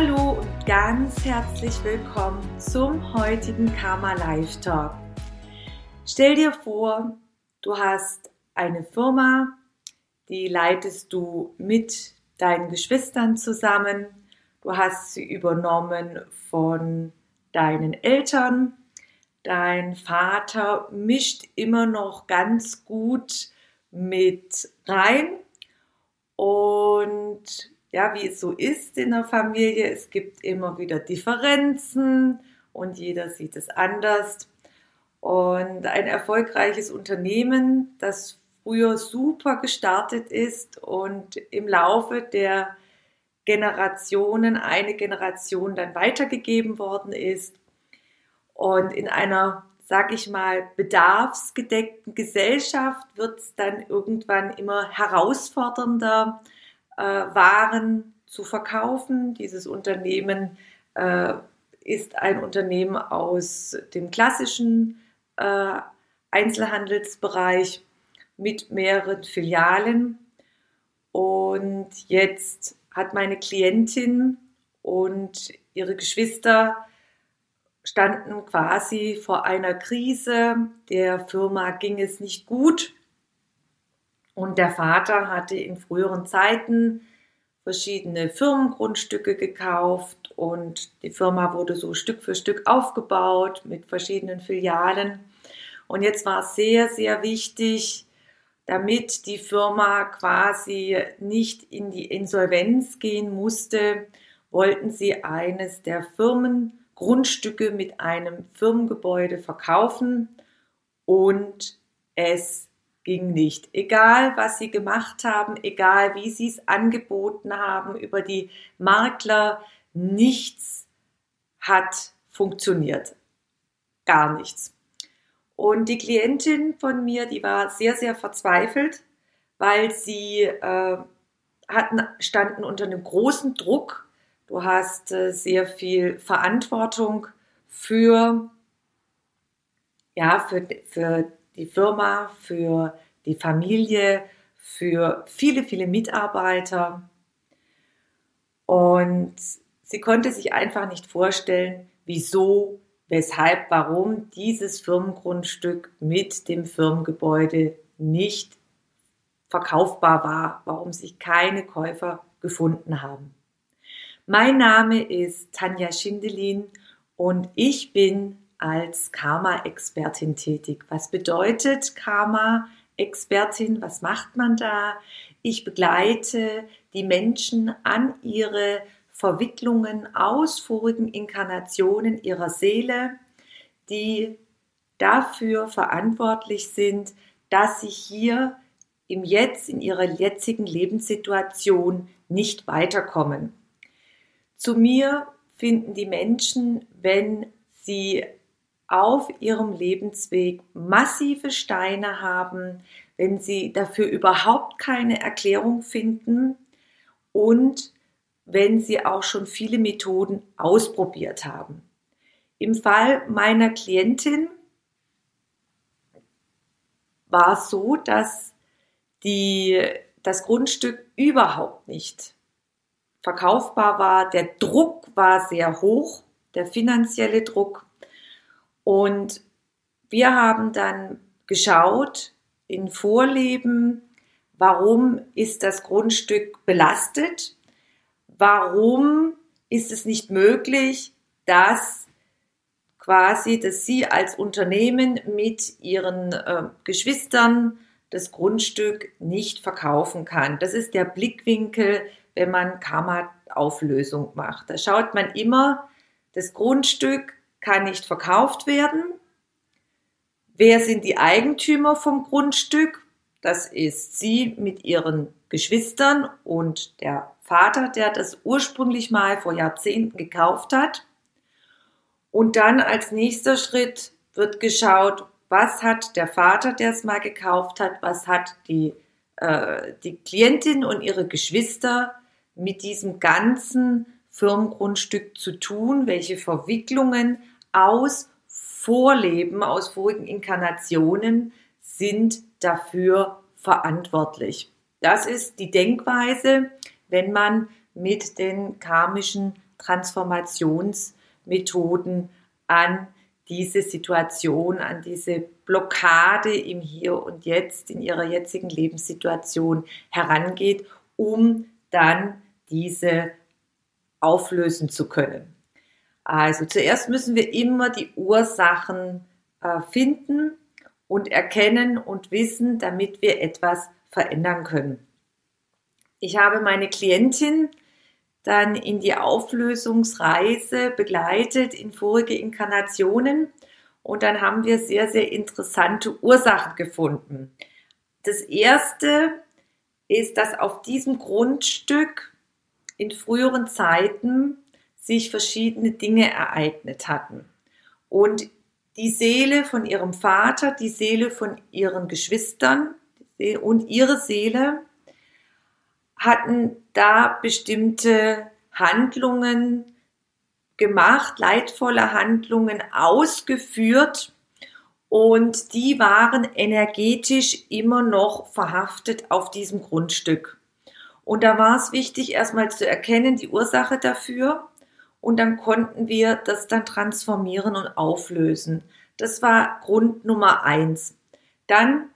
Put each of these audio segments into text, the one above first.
Hallo und ganz herzlich willkommen zum heutigen Karma Live Talk. Stell dir vor, du hast eine Firma, die leitest du mit deinen Geschwistern zusammen. Du hast sie übernommen von deinen Eltern. Dein Vater mischt immer noch ganz gut mit rein. Und ja, wie es so ist in der Familie, es gibt immer wieder Differenzen und jeder sieht es anders. Und ein erfolgreiches Unternehmen, das früher super gestartet ist und im Laufe der Generationen, eine Generation dann weitergegeben worden ist und in einer sag ich mal, bedarfsgedeckten Gesellschaft wird es dann irgendwann immer herausfordernder, äh, Waren zu verkaufen. Dieses Unternehmen äh, ist ein Unternehmen aus dem klassischen äh, Einzelhandelsbereich mit mehreren Filialen. Und jetzt hat meine Klientin und ihre Geschwister standen quasi vor einer Krise. Der Firma ging es nicht gut. Und der Vater hatte in früheren Zeiten verschiedene Firmengrundstücke gekauft und die Firma wurde so Stück für Stück aufgebaut mit verschiedenen Filialen. Und jetzt war es sehr, sehr wichtig, damit die Firma quasi nicht in die Insolvenz gehen musste, wollten sie eines der Firmen Grundstücke mit einem Firmengebäude verkaufen und es ging nicht. Egal, was sie gemacht haben, egal, wie sie es angeboten haben über die Makler, nichts hat funktioniert. Gar nichts. Und die Klientin von mir, die war sehr, sehr verzweifelt, weil sie äh, hatten, standen unter einem großen Druck Du hast äh, sehr viel Verantwortung für, ja, für, für die Firma, für die Familie, für viele, viele Mitarbeiter. Und sie konnte sich einfach nicht vorstellen, wieso, weshalb, warum dieses Firmengrundstück mit dem Firmengebäude nicht verkaufbar war, warum sich keine Käufer gefunden haben. Mein Name ist Tanja Schindelin und ich bin als Karma-Expertin tätig. Was bedeutet Karma-Expertin? Was macht man da? Ich begleite die Menschen an ihre Verwicklungen aus vorigen Inkarnationen ihrer Seele, die dafür verantwortlich sind, dass sie hier im Jetzt, in ihrer jetzigen Lebenssituation nicht weiterkommen. Zu mir finden die Menschen, wenn sie auf ihrem Lebensweg massive Steine haben, wenn sie dafür überhaupt keine Erklärung finden und wenn sie auch schon viele Methoden ausprobiert haben. Im Fall meiner Klientin war es so, dass die, das Grundstück überhaupt nicht verkaufbar war. Der Druck war sehr hoch, der finanzielle Druck. Und wir haben dann geschaut in Vorleben, warum ist das Grundstück belastet? Warum ist es nicht möglich, dass quasi, dass Sie als Unternehmen mit Ihren äh, Geschwistern das Grundstück nicht verkaufen kann. Das ist der Blickwinkel, wenn man Karma-Auflösung macht. Da schaut man immer, das Grundstück kann nicht verkauft werden. Wer sind die Eigentümer vom Grundstück? Das ist sie mit ihren Geschwistern und der Vater, der das ursprünglich mal vor Jahrzehnten gekauft hat. Und dann als nächster Schritt wird geschaut, was hat der Vater, der es mal gekauft hat, was hat die, äh, die Klientin und ihre Geschwister mit diesem ganzen Firmengrundstück zu tun, welche Verwicklungen aus Vorleben, aus vorigen Inkarnationen sind dafür verantwortlich. Das ist die Denkweise, wenn man mit den karmischen Transformationsmethoden an diese Situation, an diese Blockade im Hier und Jetzt, in ihrer jetzigen Lebenssituation herangeht, um dann diese auflösen zu können. Also zuerst müssen wir immer die Ursachen äh, finden und erkennen und wissen, damit wir etwas verändern können. Ich habe meine Klientin dann in die Auflösungsreise begleitet in vorige Inkarnationen und dann haben wir sehr, sehr interessante Ursachen gefunden. Das erste ist, dass auf diesem Grundstück in früheren Zeiten sich verschiedene Dinge ereignet hatten. Und die Seele von ihrem Vater, die Seele von ihren Geschwistern und ihre Seele hatten da bestimmte Handlungen gemacht, leidvolle Handlungen ausgeführt und die waren energetisch immer noch verhaftet auf diesem Grundstück. Und da war es wichtig, erstmal zu erkennen, die Ursache dafür. Und dann konnten wir das dann transformieren und auflösen. Das war Grund Nummer eins. Dann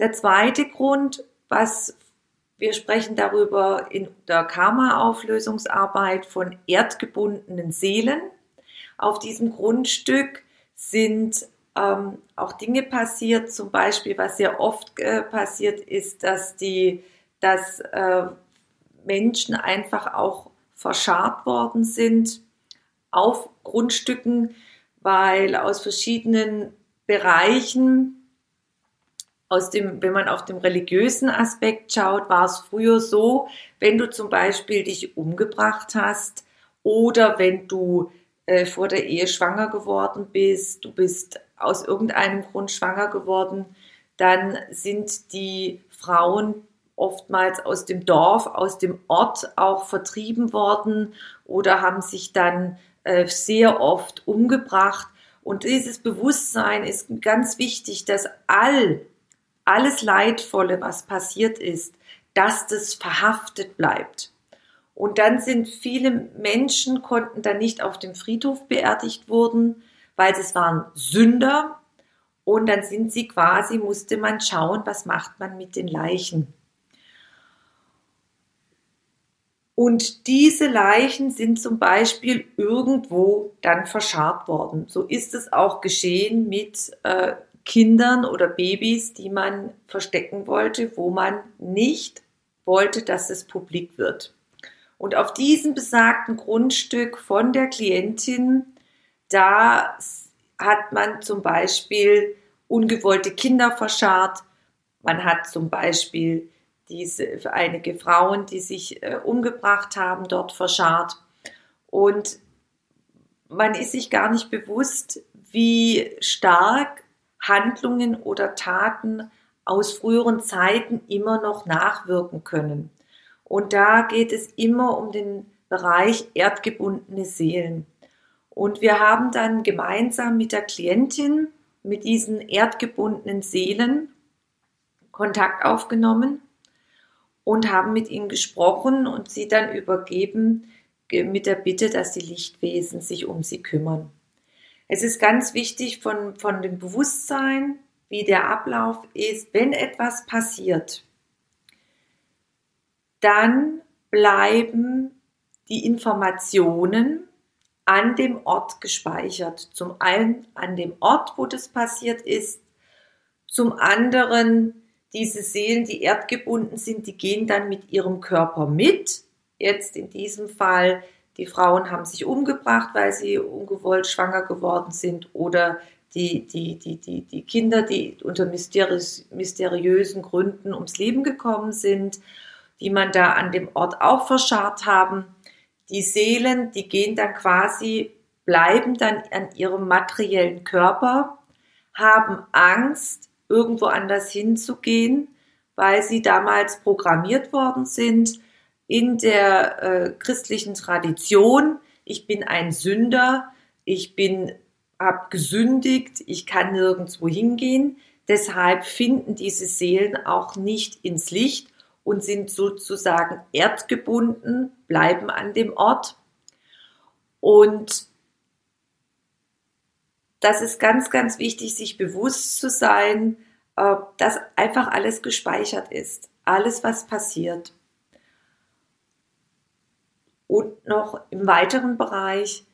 der zweite Grund, was wir sprechen darüber in der Karma-Auflösungsarbeit von erdgebundenen Seelen. Auf diesem Grundstück sind ähm, auch Dinge passiert, zum Beispiel, was sehr oft äh, passiert ist, dass die, dass äh, Menschen einfach auch verscharrt worden sind auf Grundstücken, weil aus verschiedenen Bereichen aus dem, wenn man auf dem religiösen Aspekt schaut, war es früher so, wenn du zum Beispiel dich umgebracht hast oder wenn du äh, vor der Ehe schwanger geworden bist, du bist aus irgendeinem Grund schwanger geworden, dann sind die Frauen oftmals aus dem Dorf, aus dem Ort auch vertrieben worden oder haben sich dann äh, sehr oft umgebracht. Und dieses Bewusstsein ist ganz wichtig, dass all alles Leidvolle, was passiert ist, dass das verhaftet bleibt. Und dann sind viele Menschen, konnten dann nicht auf dem Friedhof beerdigt wurden, weil es waren Sünder. Und dann sind sie quasi, musste man schauen, was macht man mit den Leichen. Und diese Leichen sind zum Beispiel irgendwo dann verscharrt worden. So ist es auch geschehen mit äh, Kindern oder Babys, die man verstecken wollte, wo man nicht wollte, dass es publik wird. Und auf diesem besagten Grundstück von der Klientin, da hat man zum Beispiel ungewollte Kinder verscharrt. Man hat zum Beispiel diese einige Frauen, die sich äh, umgebracht haben, dort verscharrt. Und man ist sich gar nicht bewusst, wie stark Handlungen oder Taten aus früheren Zeiten immer noch nachwirken können. Und da geht es immer um den Bereich erdgebundene Seelen. Und wir haben dann gemeinsam mit der Klientin, mit diesen erdgebundenen Seelen Kontakt aufgenommen und haben mit ihnen gesprochen und sie dann übergeben mit der Bitte, dass die Lichtwesen sich um sie kümmern. Es ist ganz wichtig von, von dem Bewusstsein, wie der Ablauf ist, wenn etwas passiert, dann bleiben die Informationen an dem Ort gespeichert. Zum einen an dem Ort, wo das passiert ist, zum anderen diese Seelen, die erdgebunden sind, die gehen dann mit ihrem Körper mit. Jetzt in diesem Fall die Frauen haben sich umgebracht, weil sie ungewollt schwanger geworden sind oder die, die, die, die, die Kinder, die unter mysteriös, mysteriösen Gründen ums Leben gekommen sind. die man da an dem Ort auch verscharrt haben. Die Seelen, die gehen dann quasi, bleiben dann an ihrem materiellen Körper, haben Angst, irgendwo anders hinzugehen, weil sie damals programmiert worden sind in der äh, christlichen Tradition. Ich bin ein Sünder, ich bin habe gesündigt, ich kann nirgendwo hingehen. Deshalb finden diese Seelen auch nicht ins Licht und sind sozusagen erdgebunden, bleiben an dem Ort. Und das ist ganz, ganz wichtig, sich bewusst zu sein, dass einfach alles gespeichert ist. Alles, was passiert. Und noch im weiteren Bereich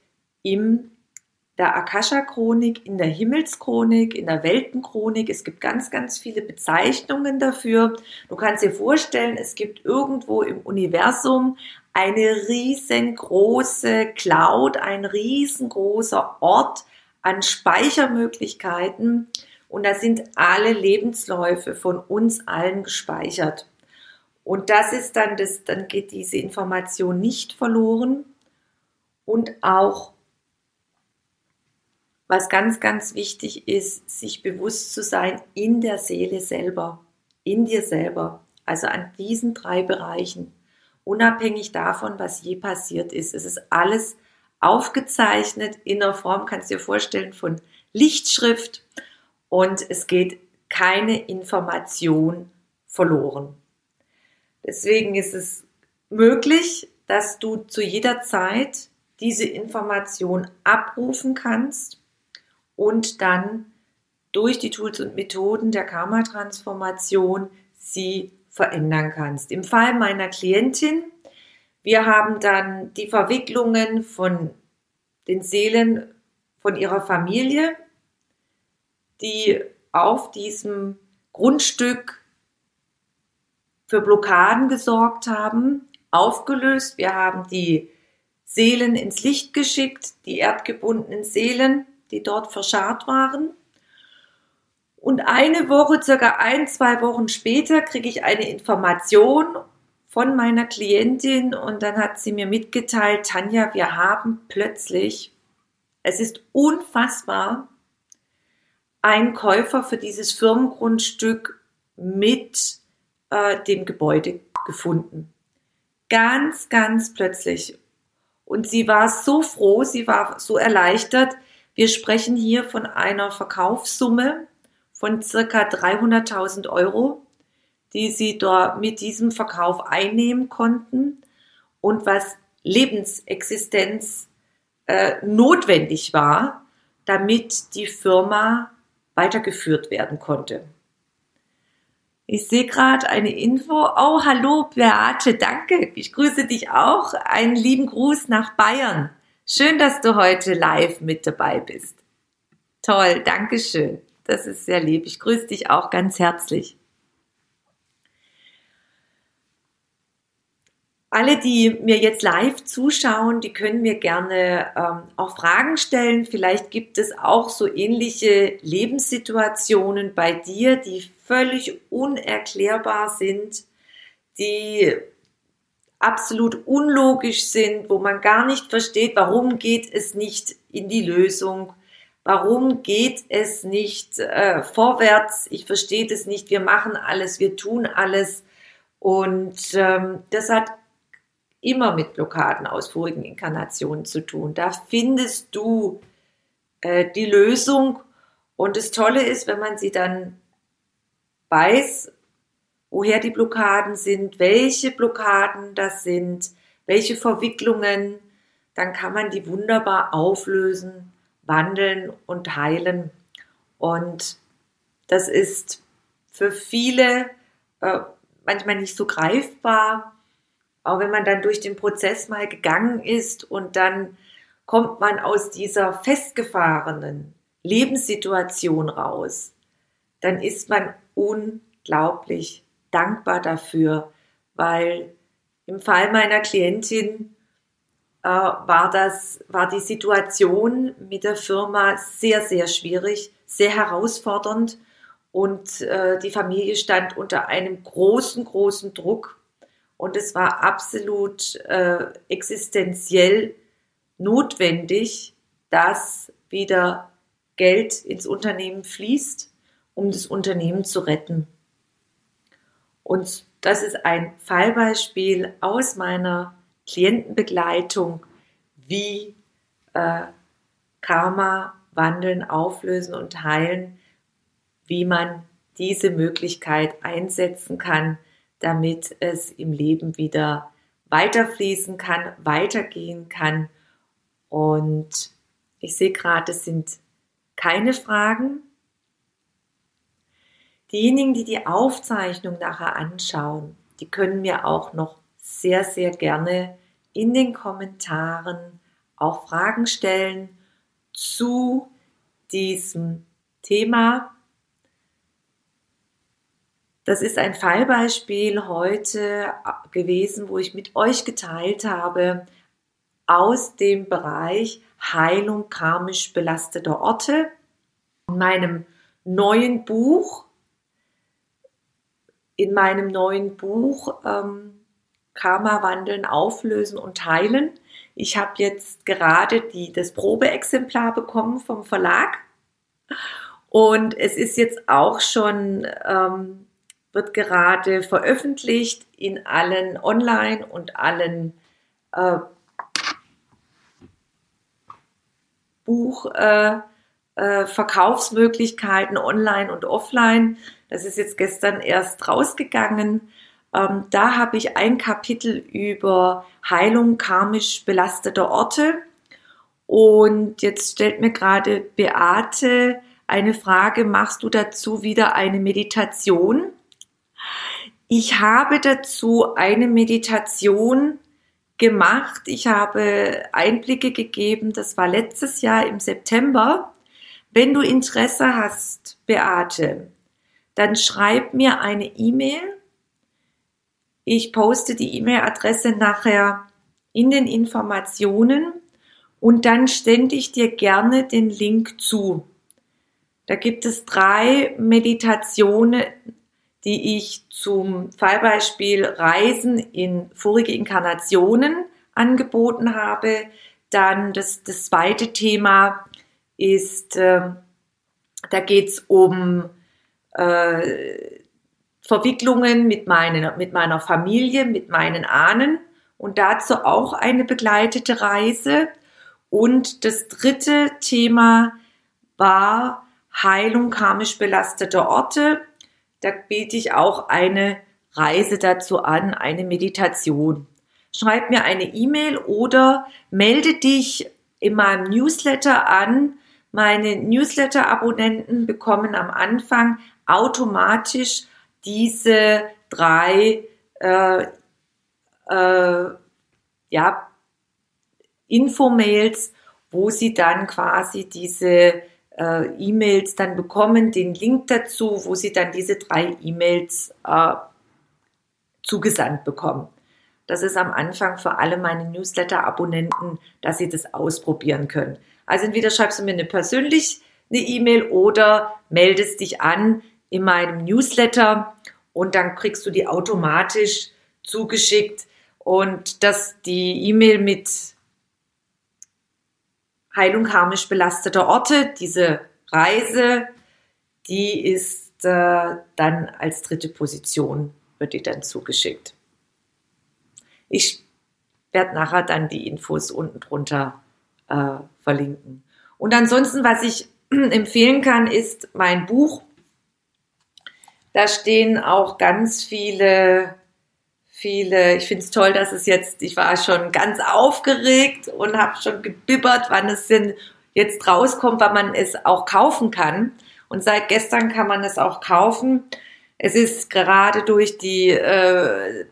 im der Akasha-Chronik, in der Himmelschronik, in der Weltenchronik. Es gibt ganz, ganz viele Bezeichnungen dafür. Du kannst dir vorstellen, es gibt irgendwo im Universum eine riesengroße Cloud, ein riesengroßer Ort an Speichermöglichkeiten. Und da sind alle Lebensläufe von uns allen gespeichert. Und das ist dann das, dann geht diese Information nicht verloren. Und auch was ganz, ganz wichtig ist, sich bewusst zu sein in der Seele selber, in dir selber, also an diesen drei Bereichen, unabhängig davon, was je passiert ist. Es ist alles aufgezeichnet in der Form, kannst du dir vorstellen, von Lichtschrift und es geht keine Information verloren. Deswegen ist es möglich, dass du zu jeder Zeit diese Information abrufen kannst und dann durch die Tools und Methoden der Karma-Transformation sie verändern kannst. Im Fall meiner Klientin, wir haben dann die Verwicklungen von den Seelen von ihrer Familie, die auf diesem Grundstück für Blockaden gesorgt haben, aufgelöst. Wir haben die Seelen ins Licht geschickt, die erdgebundenen Seelen die dort verscharrt waren. Und eine Woche, circa ein, zwei Wochen später, kriege ich eine Information von meiner Klientin und dann hat sie mir mitgeteilt, Tanja, wir haben plötzlich, es ist unfassbar, einen Käufer für dieses Firmengrundstück mit äh, dem Gebäude gefunden. Ganz, ganz plötzlich. Und sie war so froh, sie war so erleichtert, wir sprechen hier von einer Verkaufssumme von circa 300.000 Euro, die sie dort mit diesem Verkauf einnehmen konnten und was Lebensexistenz äh, notwendig war, damit die Firma weitergeführt werden konnte. Ich sehe gerade eine Info. Oh, hallo Beate, danke. Ich grüße dich auch. Einen lieben Gruß nach Bayern. Schön, dass du heute live mit dabei bist. Toll, danke schön. Das ist sehr lieb. Ich grüße dich auch ganz herzlich. Alle, die mir jetzt live zuschauen, die können mir gerne ähm, auch Fragen stellen. Vielleicht gibt es auch so ähnliche Lebenssituationen bei dir, die völlig unerklärbar sind, die absolut unlogisch sind, wo man gar nicht versteht, warum geht es nicht in die Lösung, warum geht es nicht äh, vorwärts, ich verstehe das nicht, wir machen alles, wir tun alles. Und ähm, das hat immer mit Blockaden aus vorigen Inkarnationen zu tun. Da findest du äh, die Lösung und das Tolle ist, wenn man sie dann weiß woher die Blockaden sind, welche Blockaden das sind, welche Verwicklungen, dann kann man die wunderbar auflösen, wandeln und heilen. Und das ist für viele äh, manchmal nicht so greifbar, auch wenn man dann durch den Prozess mal gegangen ist und dann kommt man aus dieser festgefahrenen Lebenssituation raus, dann ist man unglaublich dankbar dafür, weil im Fall meiner Klientin äh, war das, war die Situation mit der Firma sehr, sehr schwierig, sehr herausfordernd und äh, die Familie stand unter einem großen, großen Druck Und es war absolut äh, existenziell notwendig, dass wieder Geld ins Unternehmen fließt, um das Unternehmen zu retten. Und das ist ein Fallbeispiel aus meiner Klientenbegleitung, wie äh, Karma wandeln, auflösen und heilen, wie man diese Möglichkeit einsetzen kann, damit es im Leben wieder weiterfließen kann, weitergehen kann. Und ich sehe gerade, es sind keine Fragen. Diejenigen, die die Aufzeichnung nachher anschauen, die können mir auch noch sehr, sehr gerne in den Kommentaren auch Fragen stellen zu diesem Thema. Das ist ein Fallbeispiel heute gewesen, wo ich mit euch geteilt habe aus dem Bereich Heilung karmisch belasteter Orte. In meinem neuen Buch, in meinem neuen Buch ähm, Karma wandeln, auflösen und heilen. Ich habe jetzt gerade die, das Probeexemplar bekommen vom Verlag und es ist jetzt auch schon, ähm, wird gerade veröffentlicht in allen Online- und allen äh, Buchverkaufsmöglichkeiten äh, äh, online und offline. Das ist jetzt gestern erst rausgegangen. Ähm, da habe ich ein Kapitel über Heilung karmisch belasteter Orte. Und jetzt stellt mir gerade Beate eine Frage, machst du dazu wieder eine Meditation? Ich habe dazu eine Meditation gemacht. Ich habe Einblicke gegeben, das war letztes Jahr im September. Wenn du Interesse hast, Beate, dann schreib mir eine E-Mail. Ich poste die E-Mail-Adresse nachher in den Informationen und dann stände ich dir gerne den Link zu. Da gibt es drei Meditationen, die ich zum Fallbeispiel Reisen in vorige Inkarnationen angeboten habe. Dann das, das zweite Thema ist, äh, da geht es um äh, Verwicklungen mit, meinen, mit meiner Familie, mit meinen Ahnen und dazu auch eine begleitete Reise. Und das dritte Thema war Heilung karmisch belasteter Orte da biete ich auch eine Reise dazu an, eine Meditation. Schreib mir eine E-Mail oder melde dich in meinem Newsletter an. Meine Newsletter-Abonnenten bekommen am Anfang automatisch diese drei äh, äh, ja, Infomails, wo sie dann quasi diese äh, E-Mails dann bekommen, den Link dazu, wo Sie dann diese drei E-Mails äh, zugesandt bekommen. Das ist am Anfang für alle meine Newsletter-Abonnenten, dass sie das ausprobieren können. Also entweder schreibst du mir eine persönlich eine E-Mail oder meldest dich an in meinem Newsletter und dann kriegst du die automatisch zugeschickt und dass die E-Mail mit Heilung karmisch belasteter Orte. Diese Reise, die ist äh, dann als dritte Position, wird die dann zugeschickt. Ich werde nachher dann die Infos unten drunter äh, verlinken. Und ansonsten, was ich empfehlen kann, ist mein Buch. Da stehen auch ganz viele viele, ich finde es toll, dass es jetzt, ich war schon ganz aufgeregt und habe schon gebibbert, wann es denn jetzt rauskommt, wann man es auch kaufen kann. Und seit gestern kann man es auch kaufen. Es ist gerade durch die äh,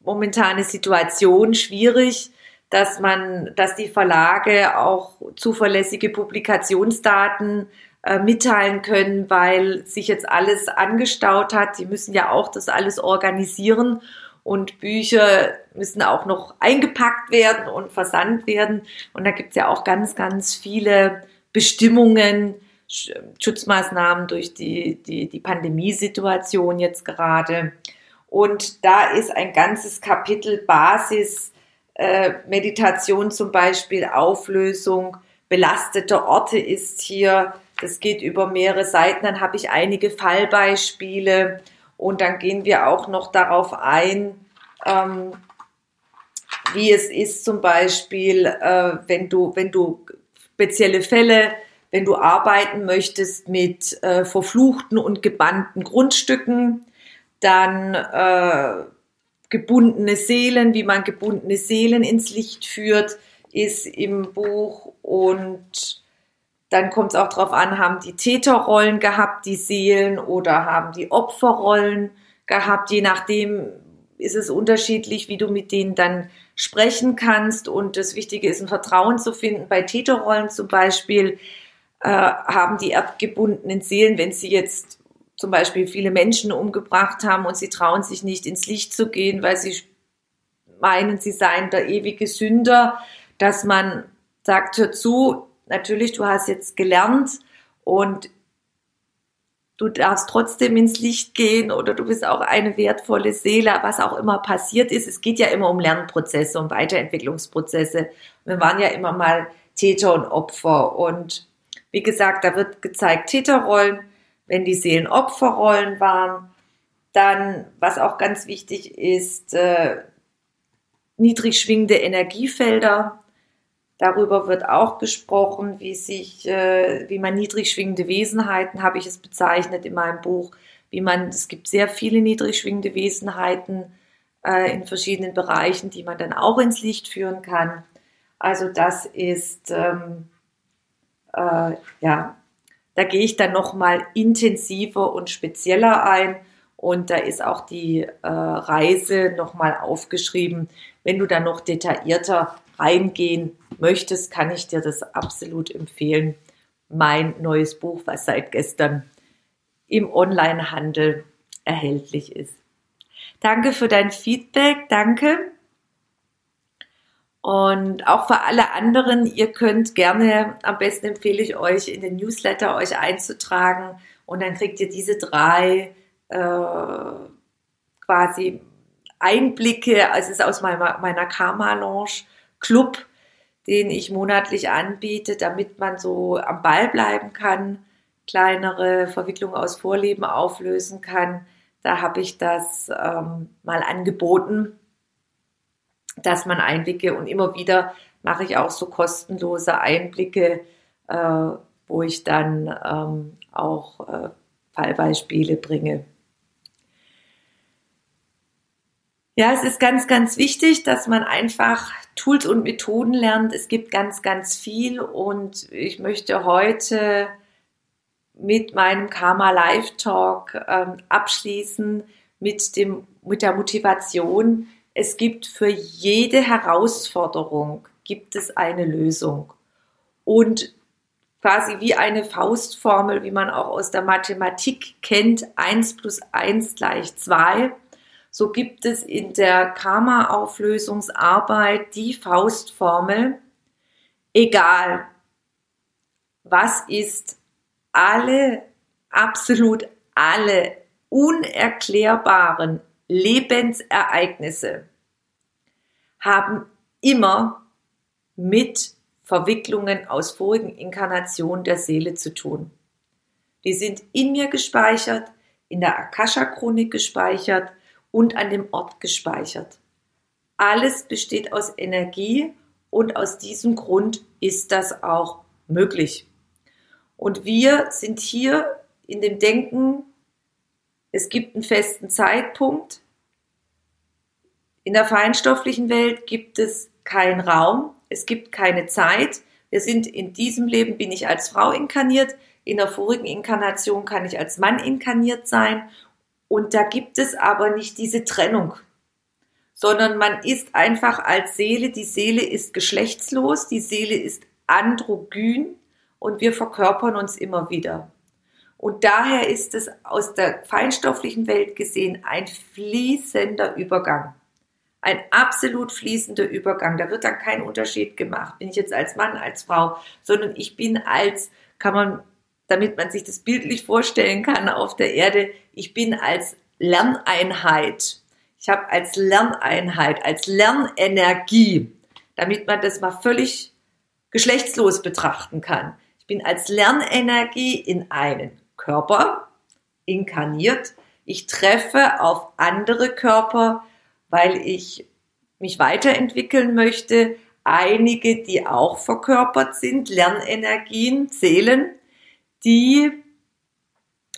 momentane Situation schwierig, dass man, dass die Verlage auch zuverlässige Publikationsdaten äh, mitteilen können, weil sich jetzt alles angestaut hat. Die müssen ja auch das alles organisieren und Bücher müssen auch noch eingepackt werden und versandt werden. Und da gibt es ja auch ganz, ganz viele Bestimmungen, Schutzmaßnahmen durch die, die, die Pandemiesituation jetzt gerade. Und da ist ein ganzes Kapitel Basis, äh, Meditation zum Beispiel, Auflösung, belastete Orte ist hier. Das geht über mehrere Seiten. Dann habe ich einige Fallbeispiele und dann gehen wir auch noch darauf ein, ähm, wie es ist zum Beispiel, äh, wenn du, wenn du spezielle Fälle, wenn du arbeiten möchtest mit äh, verfluchten und gebannten Grundstücken, dann äh, gebundene Seelen, wie man gebundene Seelen ins Licht führt, ist im Buch. Und dann kommt es auch darauf an, haben die Täterrollen gehabt, die Seelen, oder haben die Opferrollen gehabt, je nachdem ist es unterschiedlich, wie du mit denen dann sprechen kannst. Und das Wichtige ist, ein Vertrauen zu finden. Bei Täterrollen zum Beispiel äh, haben die erdgebundenen Seelen, wenn sie jetzt zum Beispiel viele Menschen umgebracht haben und sie trauen sich nicht ins Licht zu gehen, weil sie meinen, sie seien der ewige Sünder, dass man sagt, hör zu, natürlich, du hast jetzt gelernt und du darfst trotzdem ins Licht gehen oder du bist auch eine wertvolle Seele, was auch immer passiert ist. Es geht ja immer um Lernprozesse, um Weiterentwicklungsprozesse. Wir waren ja immer mal Täter und Opfer und wie gesagt, da wird gezeigt Täterrollen, wenn die Seelen Opferrollen waren. Dann, was auch ganz wichtig ist, äh, niedrig schwingende Energiefelder. Darüber wird auch gesprochen, wie sich, äh, wie man niedrig schwingende Wesenheiten, habe ich es bezeichnet in meinem Buch, wie man, es gibt sehr viele niedrig schwingende Wesenheiten äh, in verschiedenen Bereichen, die man dann auch ins Licht führen kann. Also das ist, ähm, äh, ja, da gehe ich dann nochmal intensiver und spezieller ein. Und da ist auch die äh, Reise nochmal aufgeschrieben. Wenn du da noch detaillierter reingehen möchtest, kann ich dir das absolut empfehlen. Mein neues Buch, was seit gestern im Onlinehandel erhältlich ist. Danke für dein Feedback, danke. Und auch für alle anderen, ihr könnt gerne, am besten empfehle ich euch, in den Newsletter euch einzutragen und dann kriegt ihr diese drei äh, quasi Einblicke, also es ist aus meiner, meiner Karma-Lounge Club, den ich monatlich anbiete, damit man so am Ball bleiben kann, kleinere Verwicklungen aus Vorleben auflösen kann. Da habe ich das ähm, mal angeboten, dass man Einblicke und immer wieder mache ich auch so kostenlose Einblicke, äh, wo ich dann ähm, auch äh, Fallbeispiele bringe. Ja, es ist ganz, ganz wichtig, dass man einfach Tools und Methoden lernt. Es gibt ganz, ganz viel und ich möchte heute mit meinem Karma Live Talk ähm, abschließen mit dem, mit der Motivation. Es gibt für jede Herausforderung gibt es eine Lösung und quasi wie eine Faustformel, wie man auch aus der Mathematik kennt, 1 plus 1 gleich 2 so gibt es in der Karma-Auflösungsarbeit die Faustformel, egal was ist, alle, absolut alle unerklärbaren Lebensereignisse haben immer mit Verwicklungen aus vorigen Inkarnationen der Seele zu tun. Die sind in mir gespeichert, in der Akasha-Chronik gespeichert und an dem Ort gespeichert. Alles besteht aus Energie und aus diesem Grund ist das auch möglich. Und wir sind hier in dem Denken, es gibt einen festen Zeitpunkt. In der feinstofflichen Welt gibt es keinen Raum, es gibt keine Zeit. Wir sind in diesem Leben, bin ich als Frau inkarniert, in der vorigen Inkarnation kann ich als Mann inkarniert sein und da gibt es aber nicht diese Trennung, sondern man ist einfach als Seele, die Seele ist geschlechtslos, die Seele ist androgyn und wir verkörpern uns immer wieder. Und daher ist es aus der feinstofflichen Welt gesehen ein fließender Übergang. Ein absolut fließender Übergang. Da wird dann kein Unterschied gemacht. Bin ich jetzt als Mann, als Frau, sondern ich bin als, kann man damit man sich das bildlich vorstellen kann auf der Erde. Ich bin als Lerneinheit Ich habe als Lerneinheit, als Lernenergie, damit man das mal völlig geschlechtslos betrachten kann. Ich bin als Lernenergie in einen Körper inkarniert. Ich treffe auf andere Körper, weil ich mich weiterentwickeln möchte. Einige, die auch verkörpert sind, Lernenergien, Seelen, die,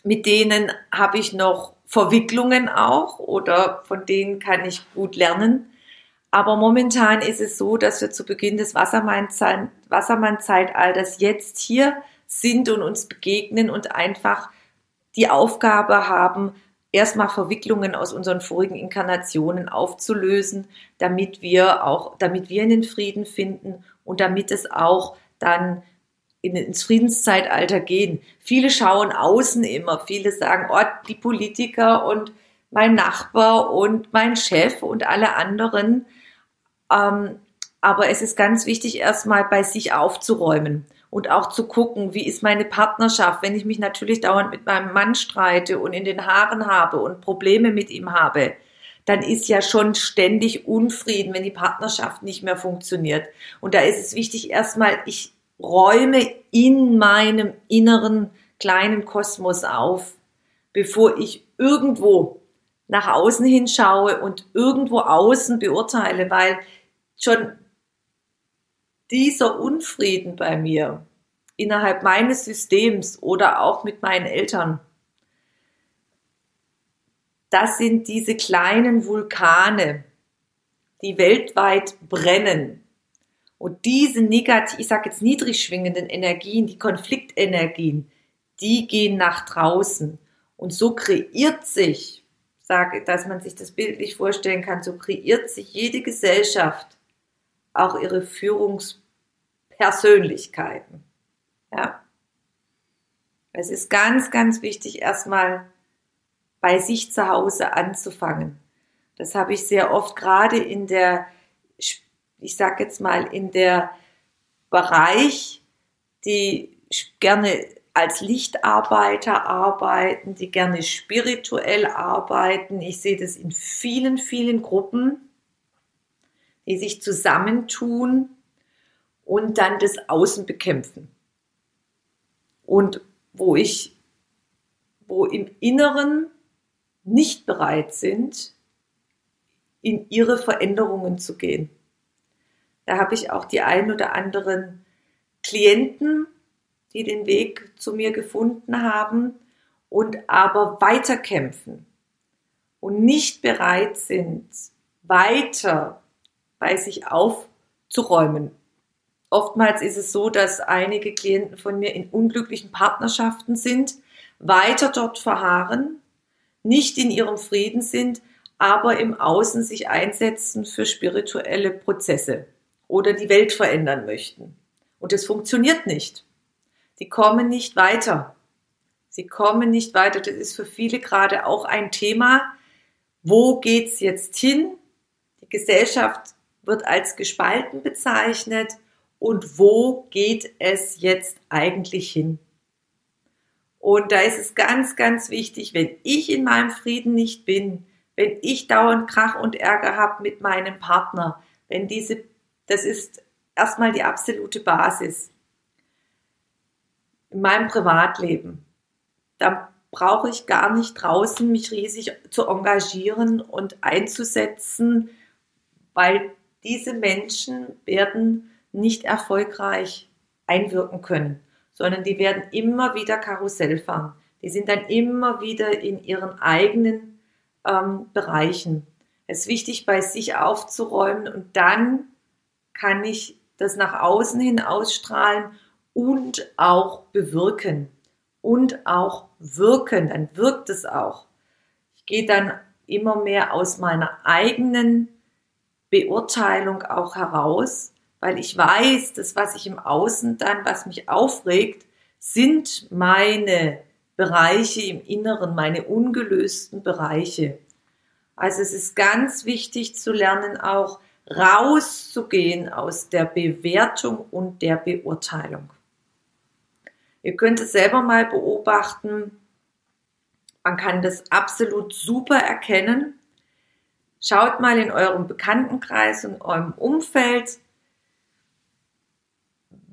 mit denen habe ich noch Verwicklungen auch oder von denen kann ich gut lernen. Aber momentan ist es so, dass wir zu Beginn des Wassermann-Zeitalters jetzt hier sind und uns begegnen und einfach die Aufgabe haben, erstmal Verwicklungen aus unseren vorigen Inkarnationen aufzulösen, damit wir auch, damit wir in den Frieden finden und damit es auch dann in, ins Friedenszeitalter gehen. Viele schauen außen immer, viele sagen, oh, die Politiker und mein Nachbar und mein Chef und alle anderen. Ähm, aber es ist ganz wichtig, erstmal bei sich aufzuräumen und auch zu gucken, wie ist meine Partnerschaft, wenn ich mich natürlich dauernd mit meinem Mann streite und in den Haaren habe und Probleme mit ihm habe, dann ist ja schon ständig Unfrieden, wenn die Partnerschaft nicht mehr funktioniert. Und da ist es wichtig, erstmal, ich räume in meinem inneren kleinen Kosmos auf, bevor ich irgendwo nach außen hinschaue und irgendwo außen beurteile, weil schon dieser Unfrieden bei mir innerhalb meines Systems oder auch mit meinen Eltern, das sind diese kleinen Vulkane, die weltweit brennen. Und diese negativ, ich sage jetzt niedrig schwingenden Energien, die Konfliktenergien, die gehen nach draußen. Und so kreiert sich, sage, dass man sich das bildlich vorstellen kann, so kreiert sich jede Gesellschaft auch ihre Führungspersönlichkeiten. Ja. Es ist ganz, ganz wichtig, erstmal bei sich zu Hause anzufangen. Das habe ich sehr oft gerade in der, ich sag jetzt mal, in der Bereich, die gerne als Lichtarbeiter arbeiten, die gerne spirituell arbeiten. Ich sehe das in vielen, vielen Gruppen, die sich zusammentun und dann das Außen bekämpfen. Und wo ich, wo im Inneren nicht bereit sind, in ihre Veränderungen zu gehen. Da habe ich auch die ein oder anderen Klienten, die den Weg zu mir gefunden haben und aber weiterkämpfen und nicht bereit sind, weiter bei sich aufzuräumen. Oftmals ist es so, dass einige Klienten von mir in unglücklichen Partnerschaften sind, weiter dort verharren, nicht in ihrem Frieden sind, aber im Außen sich einsetzen für spirituelle Prozesse oder die Welt verändern möchten. Und es funktioniert nicht. Die kommen nicht weiter. Sie kommen nicht weiter. Das ist für viele gerade auch ein Thema. Wo geht's jetzt hin? Die Gesellschaft wird als gespalten bezeichnet und wo geht es jetzt eigentlich hin? Und da ist es ganz, ganz wichtig, wenn ich in meinem Frieden nicht bin, wenn ich dauernd Krach und Ärger habe mit meinem Partner, wenn diese, das ist erstmal die absolute Basis in meinem Privatleben, da brauche ich gar nicht draußen mich riesig zu engagieren und einzusetzen, weil diese Menschen werden nicht erfolgreich einwirken können, sondern die werden immer wieder Karussell fahren. Die sind dann immer wieder in ihren eigenen ähm, Bereichen. Es ist wichtig, bei sich aufzuräumen und dann kann ich das nach außen hin ausstrahlen und auch bewirken und auch wirken. Dann wirkt es auch. Ich gehe dann immer mehr aus meiner eigenen Beurteilung auch heraus, weil ich weiß, dass was ich im Außen dann, was mich aufregt, sind meine Bereiche im Inneren, meine ungelösten Bereiche. Also es ist ganz wichtig zu lernen, auch rauszugehen aus der Bewertung und der Beurteilung. Ihr könnt es selber mal beobachten. Man kann das absolut super erkennen, Schaut mal in eurem Bekanntenkreis und eurem Umfeld,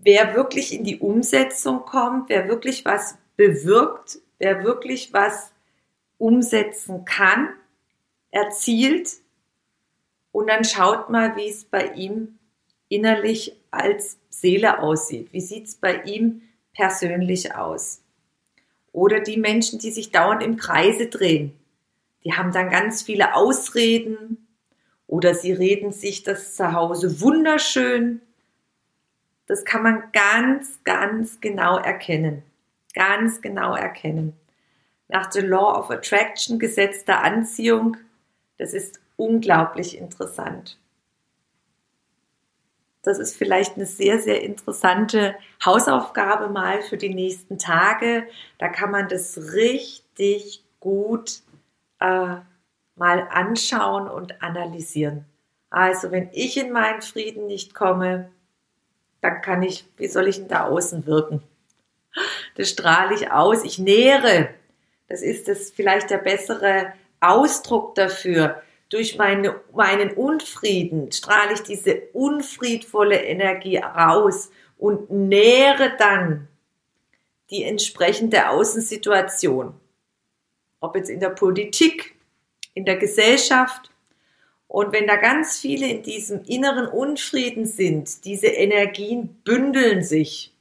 wer wirklich in die Umsetzung kommt, wer wirklich was bewirkt, wer wirklich was umsetzen kann, erzielt. Und dann schaut mal, wie es bei ihm innerlich als Seele aussieht. Wie sieht es bei ihm persönlich aus? Oder die Menschen, die sich dauernd im Kreise drehen. Die haben dann ganz viele Ausreden oder sie reden sich das zu Hause wunderschön. Das kann man ganz, ganz genau erkennen. Ganz genau erkennen. Nach der Law of Attraction, Gesetz der Anziehung, das ist unglaublich interessant. Das ist vielleicht eine sehr, sehr interessante Hausaufgabe mal für die nächsten Tage. Da kann man das richtig gut äh, mal anschauen und analysieren. Also wenn ich in meinen Frieden nicht komme, dann kann ich, wie soll ich denn da außen wirken? Das strahle ich aus, ich nähere. Das ist das vielleicht der bessere Ausdruck dafür durch meine, meinen Unfrieden strahle ich diese unfriedvolle Energie raus und nähere dann die entsprechende Außensituation. Ob jetzt in der Politik, in der Gesellschaft. Und wenn da ganz viele in diesem inneren Unfrieden sind, diese Energien bündeln sich.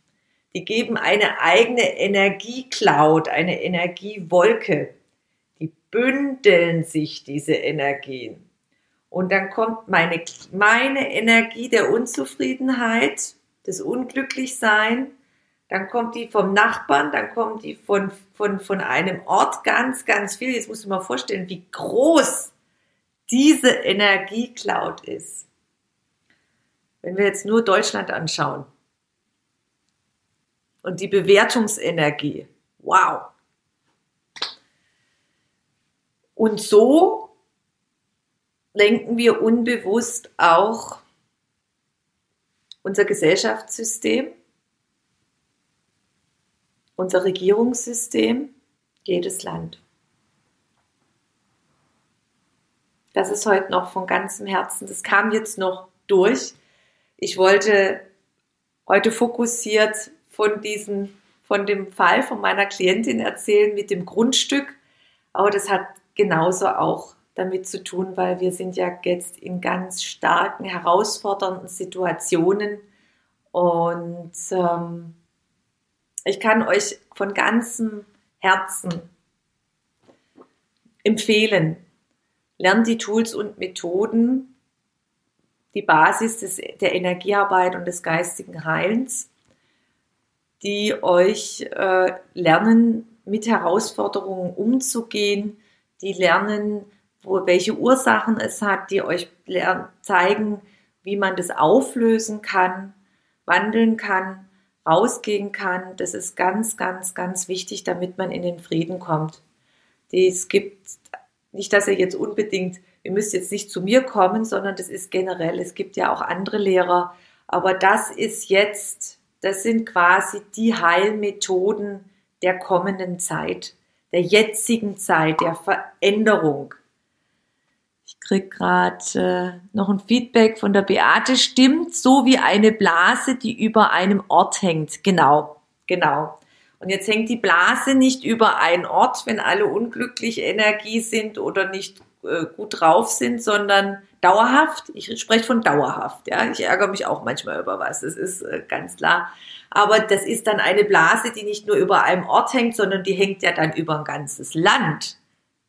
Die geben eine eigene Energiecloud, eine Energiewolke bündeln sich diese Energien. Und dann kommt meine, meine Energie der Unzufriedenheit, des Unglücklichsein, dann kommt die vom Nachbarn, dann kommt die von, von, von einem Ort ganz, ganz viel. Jetzt musst du mal vorstellen, wie groß diese Energiecloud ist. Wenn wir jetzt nur Deutschland anschauen und die Bewertungsenergie, wow, Und so lenken wir unbewusst auch unser Gesellschaftssystem, unser Regierungssystem, jedes Land. Das ist heute noch von ganzem Herzen. Das kam jetzt noch durch. Ich wollte heute fokussiert von diesem, von dem Fall von meiner Klientin erzählen mit dem Grundstück. Aber das hat genauso auch damit zu tun, weil wir sind ja jetzt in ganz starken, herausfordernden Situationen. Und ähm, ich kann euch von ganzem Herzen empfehlen, lernt die Tools und Methoden, die Basis des, der Energiearbeit und des geistigen Heilens, die euch äh, lernen, mit Herausforderungen umzugehen, die lernen, wo, welche Ursachen es hat, die euch zeigen, wie man das auflösen kann, wandeln kann, rausgehen kann. Das ist ganz, ganz, ganz wichtig, damit man in den Frieden kommt. Es gibt nicht, dass ihr jetzt unbedingt, ihr müsst jetzt nicht zu mir kommen, sondern das ist generell. Es gibt ja auch andere Lehrer. Aber das ist jetzt, das sind quasi die Heilmethoden der kommenden Zeit der jetzigen Zeit, der Veränderung. Ich krieg gerade äh, noch ein Feedback von der Beate. Stimmt, so wie eine Blase, die über einem Ort hängt. Genau, genau. Und jetzt hängt die Blase nicht über einen Ort, wenn alle unglücklich Energie sind oder nicht äh, gut drauf sind, sondern dauerhaft. Ich spreche von dauerhaft. Ja, ich ärgere mich auch manchmal über was. Das ist äh, ganz klar. Aber das ist dann eine Blase, die nicht nur über einem Ort hängt, sondern die hängt ja dann über ein ganzes Land.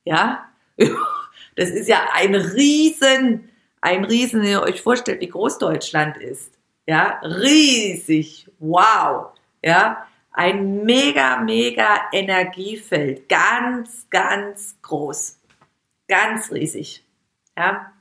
Ja, das ist ja ein Riesen, ein Riesen, wenn ihr euch vorstellt, wie groß Deutschland ist. Ja, riesig. Wow. Ja, ein mega, mega Energiefeld. Ganz, ganz groß. Ganz riesig. Ja.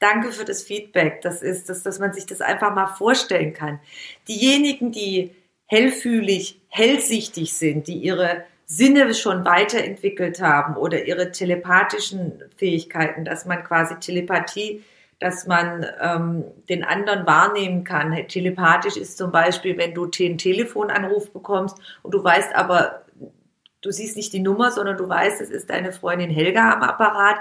Danke für das Feedback. Das ist, dass, dass man sich das einfach mal vorstellen kann. Diejenigen, die hellfühlig, hellsichtig sind, die ihre Sinne schon weiterentwickelt haben oder ihre telepathischen Fähigkeiten, dass man quasi Telepathie, dass man ähm, den anderen wahrnehmen kann. Telepathisch ist zum Beispiel, wenn du den Telefonanruf bekommst und du weißt aber, du siehst nicht die Nummer, sondern du weißt, es ist deine Freundin Helga am Apparat,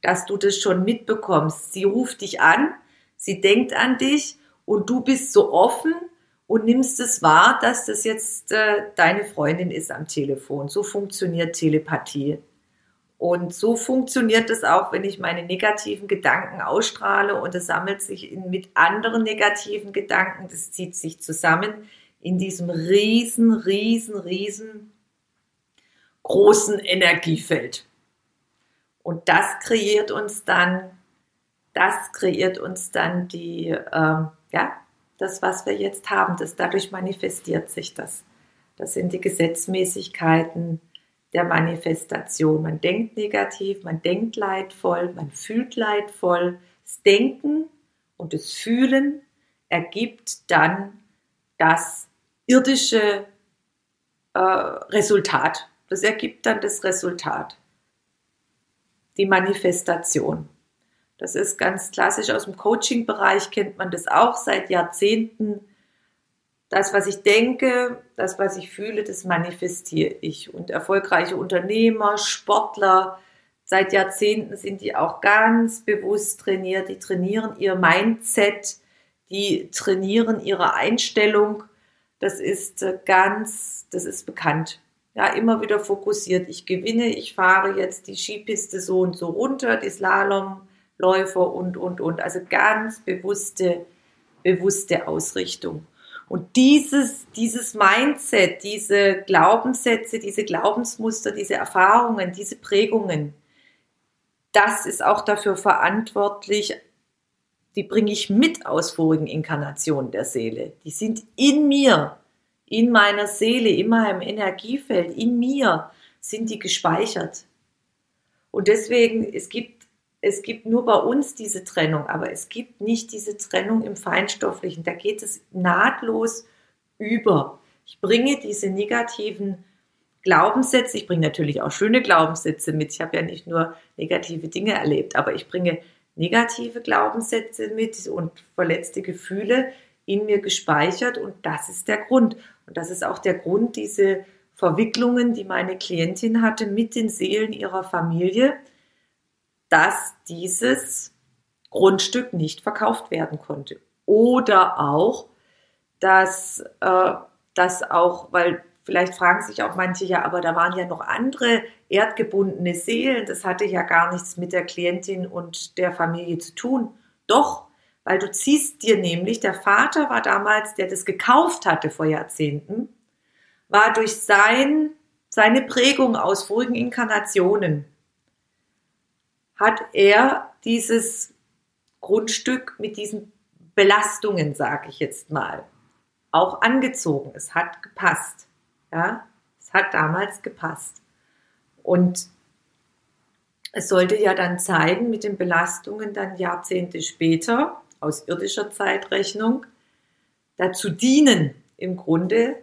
dass du das schon mitbekommst. Sie ruft dich an, sie denkt an dich und du bist so offen und nimmst es wahr, dass das jetzt äh, deine Freundin ist am Telefon. So funktioniert Telepathie. Und so funktioniert es auch, wenn ich meine negativen Gedanken ausstrahle und es sammelt sich in, mit anderen negativen Gedanken, das zieht sich zusammen in diesem riesen, riesen, riesen großen Energiefeld. Und das kreiert uns dann, das kreiert uns dann die, äh, ja, das, was wir jetzt haben. Das, dadurch manifestiert sich das. Das sind die Gesetzmäßigkeiten, der Manifestation. Man denkt negativ, man denkt leidvoll, man fühlt leidvoll. Das Denken und das Fühlen ergibt dann das irdische äh, Resultat. Das ergibt dann das Resultat. Die Manifestation. Das ist ganz klassisch aus dem Coaching-Bereich, kennt man das auch seit Jahrzehnten das, was ich denke, das, was ich fühle, das manifestiere ich. Und erfolgreiche Unternehmer, Sportler, seit Jahrzehnten sind die auch ganz bewusst trainiert. Die trainieren ihr Mindset, die trainieren ihre Einstellung. Das ist äh, ganz, das ist bekannt. Ja, immer wieder fokussiert. Ich gewinne, ich fahre jetzt die Skipiste so und so runter, die Slalomläufer und, und, und. Also ganz bewusste, bewusste Ausrichtung. Und dieses, dieses Mindset, diese Glaubenssätze, diese Glaubensmuster, diese Erfahrungen, diese Prägungen, das ist auch dafür verantwortlich, die bringe ich mit aus vorigen Inkarnationen der Seele. Die sind in mir, in meiner Seele, in meinem Energiefeld, in mir sind die gespeichert. Und deswegen, es gibt es gibt nur bei uns diese Trennung, aber es gibt nicht diese Trennung im Feinstofflichen. Da geht es nahtlos über. Ich bringe diese negativen Glaubenssätze, ich bringe natürlich auch schöne Glaubenssätze mit. Ich habe ja nicht nur negative Dinge erlebt, aber ich bringe negative Glaubenssätze mit und verletzte Gefühle in mir gespeichert und das ist der Grund. Und das ist auch der Grund, diese Verwicklungen, die meine Klientin hatte mit den Seelen ihrer Familie, dass dieses Grundstück nicht verkauft werden konnte. Oder auch, dass äh, das auch, weil vielleicht fragen sich auch manche ja, aber da waren ja noch andere erdgebundene Seelen, das hatte ja gar nichts mit der Klientin und der Familie zu tun. Doch, weil du ziehst dir nämlich, der Vater war damals, der das gekauft hatte vor Jahrzehnten, war durch sein, seine Prägung aus vorigen Inkarnationen hat er dieses Grundstück mit diesen Belastungen, sage ich jetzt mal, auch angezogen. Es hat gepasst. Ja, es hat damals gepasst. Und es sollte ja dann zeigen, mit den Belastungen dann Jahrzehnte später, aus irdischer Zeitrechnung, dazu dienen, im Grunde,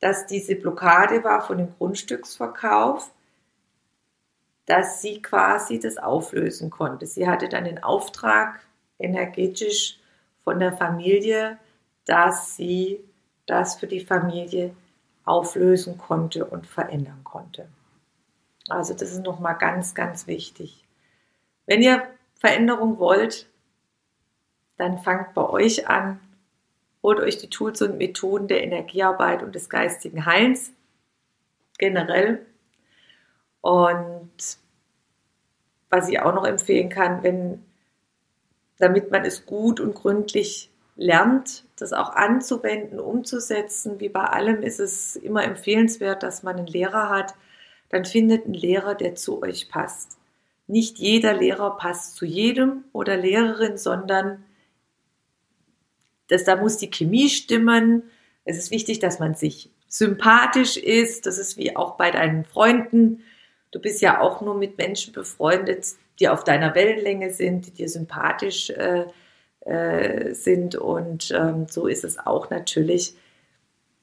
dass diese Blockade war von dem Grundstücksverkauf, dass sie quasi das auflösen konnte. Sie hatte dann den Auftrag energetisch von der Familie, dass sie das für die Familie auflösen konnte und verändern konnte. Also das ist nochmal ganz, ganz wichtig. Wenn ihr Veränderung wollt, dann fangt bei euch an, holt euch die Tools und Methoden der Energiearbeit und des geistigen Heils generell und was ich auch noch empfehlen kann, wenn, damit man es gut und gründlich lernt, das auch anzuwenden, umzusetzen, wie bei allem ist es immer empfehlenswert, dass man einen Lehrer hat, dann findet einen Lehrer, der zu euch passt. Nicht jeder Lehrer passt zu jedem oder Lehrerin, sondern das, da muss die Chemie stimmen. Es ist wichtig, dass man sich sympathisch ist. Das ist wie auch bei deinen Freunden. Du bist ja auch nur mit Menschen befreundet, die auf deiner Wellenlänge sind, die dir sympathisch äh, äh, sind. Und ähm, so ist es auch natürlich,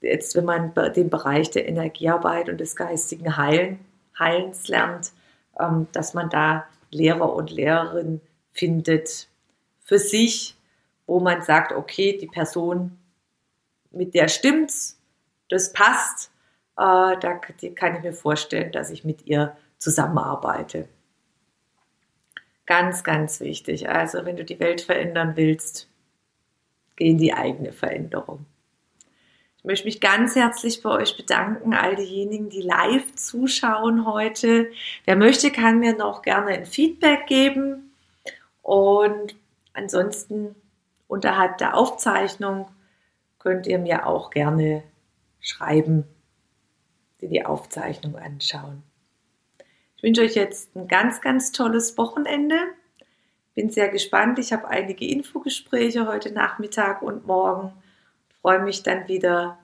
jetzt wenn man den Bereich der Energiearbeit und des geistigen Heilen, Heilens lernt, ähm, dass man da Lehrer und Lehrerin findet für sich, wo man sagt, okay, die Person, mit der stimmt's, das passt äh, da kann ich mir vorstellen, dass ich mit ihr zusammenarbeite. Ganz, ganz wichtig. Also wenn du die Welt verändern willst, geh in die eigene Veränderung. Ich möchte mich ganz herzlich bei euch bedanken, all diejenigen, die live zuschauen heute. Wer möchte, kann mir noch gerne ein Feedback geben. Und ansonsten unterhalb der Aufzeichnung könnt ihr mir auch gerne schreiben, die die Aufzeichnung anschauen. Ich wünsche euch jetzt ein ganz, ganz tolles Wochenende. Bin sehr gespannt. Ich habe einige Infogespräche heute Nachmittag und morgen. Freue mich dann wieder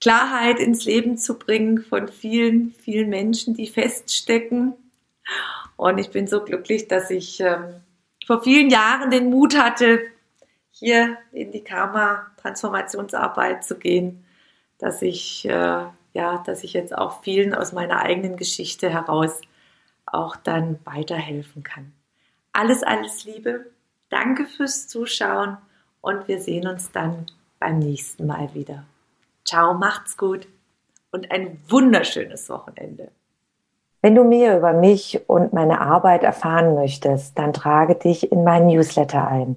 Klarheit ins Leben zu bringen von vielen, vielen Menschen, die feststecken. Und ich bin so glücklich, dass ich ähm, vor vielen Jahren den Mut hatte, hier in die Karma-Transformationsarbeit zu gehen, dass ich, äh, ja, dass ich jetzt auch vielen aus meiner eigenen Geschichte heraus auch dann weiterhelfen kann. Alles, alles Liebe. Danke fürs Zuschauen und wir sehen uns dann beim nächsten Mal wieder. Ciao, macht's gut und ein wunderschönes Wochenende. Wenn du mehr über mich und meine Arbeit erfahren möchtest, dann trage dich in meinen Newsletter ein.